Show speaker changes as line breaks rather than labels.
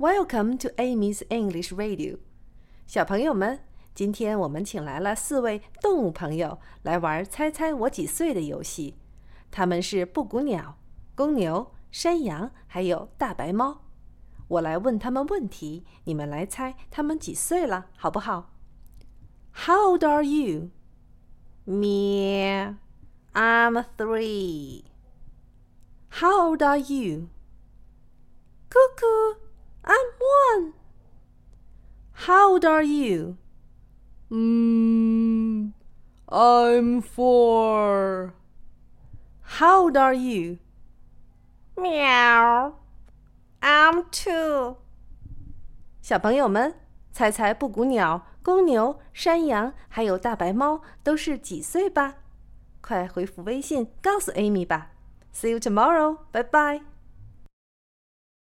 Welcome to Amy's English Radio。小朋友们，今天我们请来了四位动物朋友来玩“猜猜我几岁”的游戏。他们是布谷鸟、公牛、山羊，还有大白猫。我来问他们问题，你们来猜他们几岁了，好不好？How old are you?
Me, I'm three.
How old are you？Coco old are you?
Mm, I'm four.
How old are you?
Meow. I'm two.
小朋友们，猜猜布谷鸟、公牛、山羊还有大白猫都是几岁吧？快回复微信告诉 Amy 吧。See you tomorrow. Bye bye.